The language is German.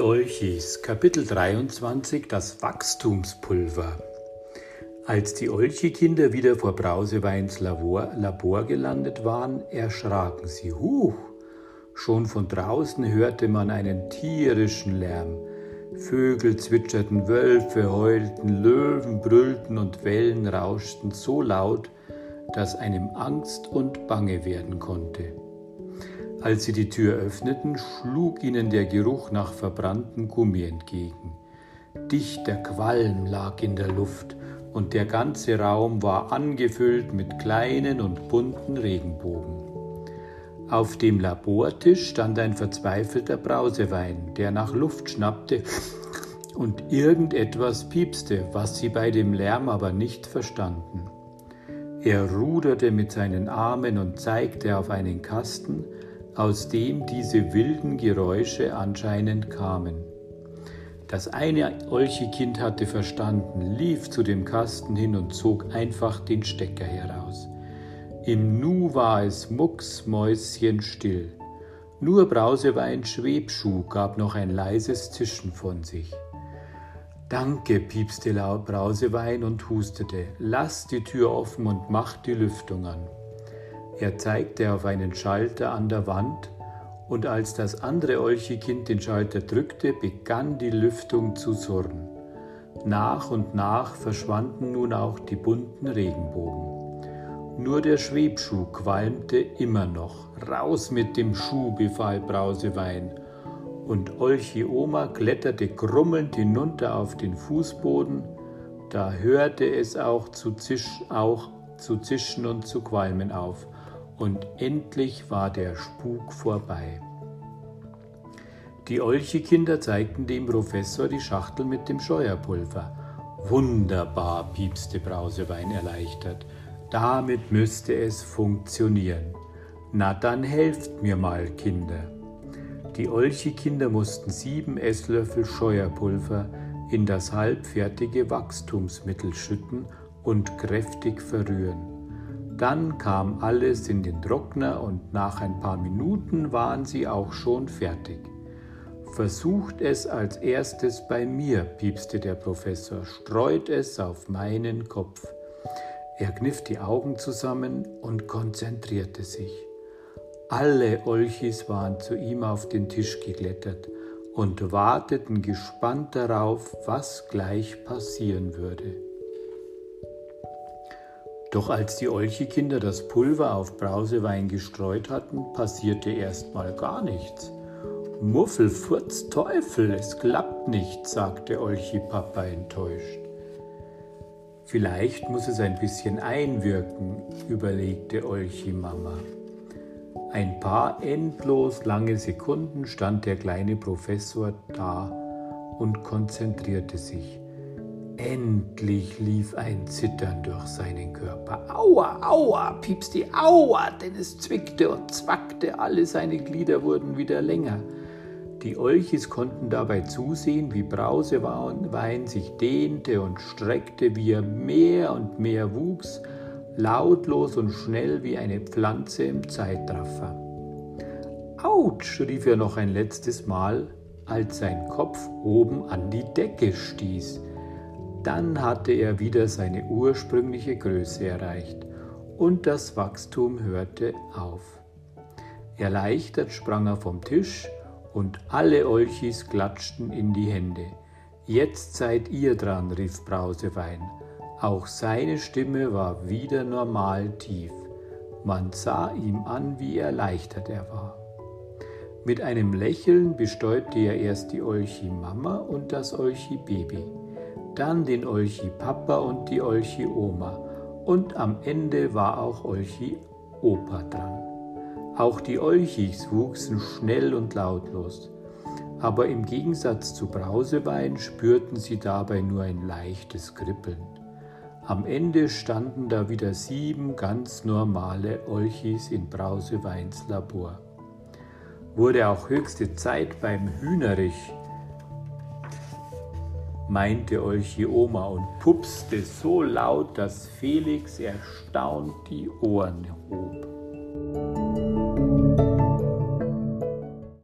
Olchis, Kapitel 23, das Wachstumspulver. Als die Olchi-Kinder wieder vor Brauseweins Labor, Labor gelandet waren, erschraken sie. Huch! Schon von draußen hörte man einen tierischen Lärm. Vögel zwitscherten, Wölfe heulten, Löwen brüllten und Wellen rauschten so laut, dass einem Angst und Bange werden konnte. Als sie die Tür öffneten, schlug ihnen der Geruch nach verbranntem Gummi entgegen. Dichter Qualm lag in der Luft und der ganze Raum war angefüllt mit kleinen und bunten Regenbogen. Auf dem Labortisch stand ein verzweifelter Brausewein, der nach Luft schnappte und irgendetwas piepste, was sie bei dem Lärm aber nicht verstanden. Er ruderte mit seinen Armen und zeigte auf einen Kasten, aus dem diese wilden Geräusche anscheinend kamen. Das eine Olchekind hatte verstanden, lief zu dem Kasten hin und zog einfach den Stecker heraus. Im Nu war es mucksmäuschenstill. Nur Brausewein Schwebschuh gab noch ein leises Zischen von sich. Danke, piepste Brausewein und hustete. Lass die Tür offen und mach die Lüftung an. Er zeigte auf einen Schalter an der Wand, und als das andere Olchekind den Schalter drückte, begann die Lüftung zu surren. Nach und nach verschwanden nun auch die bunten Regenbogen. Nur der Schwebschuh qualmte immer noch. Raus mit dem Schuh, befahl Brausewein. Und Olchi Oma kletterte grummelnd hinunter auf den Fußboden. Da hörte es auch zu, zisch, auch zu zischen und zu qualmen auf und endlich war der Spuk vorbei. Die Olche-Kinder zeigten dem Professor die Schachtel mit dem Scheuerpulver. Wunderbar, piepste Brausewein erleichtert. Damit müsste es funktionieren. Na dann helft mir mal, Kinder. Die Olche-Kinder mussten sieben Esslöffel Scheuerpulver in das halbfertige Wachstumsmittel schütten und kräftig verrühren. Dann kam alles in den Trockner und nach ein paar Minuten waren sie auch schon fertig. Versucht es als erstes bei mir, piepste der Professor, streut es auf meinen Kopf. Er kniff die Augen zusammen und konzentrierte sich. Alle Olchis waren zu ihm auf den Tisch geklettert und warteten gespannt darauf, was gleich passieren würde. Doch als die Olchekinder das Pulver auf Brausewein gestreut hatten, passierte erstmal gar nichts. Muffel, Furz, Teufel, es klappt nicht, sagte Olchi-Papa enttäuscht. Vielleicht muss es ein bisschen einwirken, überlegte Olchi-Mama. Ein paar endlos lange Sekunden stand der kleine Professor da und konzentrierte sich. Endlich lief ein Zittern durch seinen Körper. Aua, aua, piepste, aua, denn es zwickte und zwackte, alle seine Glieder wurden wieder länger. Die Olchis konnten dabei zusehen, wie Brausewein sich dehnte und streckte, wie er mehr und mehr wuchs, lautlos und schnell wie eine Pflanze im Zeitraffer. Autsch, rief er noch ein letztes Mal, als sein Kopf oben an die Decke stieß. Dann hatte er wieder seine ursprüngliche Größe erreicht und das Wachstum hörte auf. Erleichtert sprang er vom Tisch und alle Olchis klatschten in die Hände. Jetzt seid ihr dran, rief Brausewein. Auch seine Stimme war wieder normal tief. Man sah ihm an, wie erleichtert er war. Mit einem Lächeln bestäubte er erst die Olchi Mama und das Olchi Baby dann den Olchi Papa und die Olchi Oma und am Ende war auch Olchi Opa dran. Auch die Olchis wuchsen schnell und lautlos, aber im Gegensatz zu Brausewein spürten sie dabei nur ein leichtes Kribbeln. Am Ende standen da wieder sieben ganz normale Olchis in Brauseweins Labor. Wurde auch höchste Zeit beim Hühnerich meinte Olchioma und pupste so laut, dass Felix erstaunt die Ohren hob.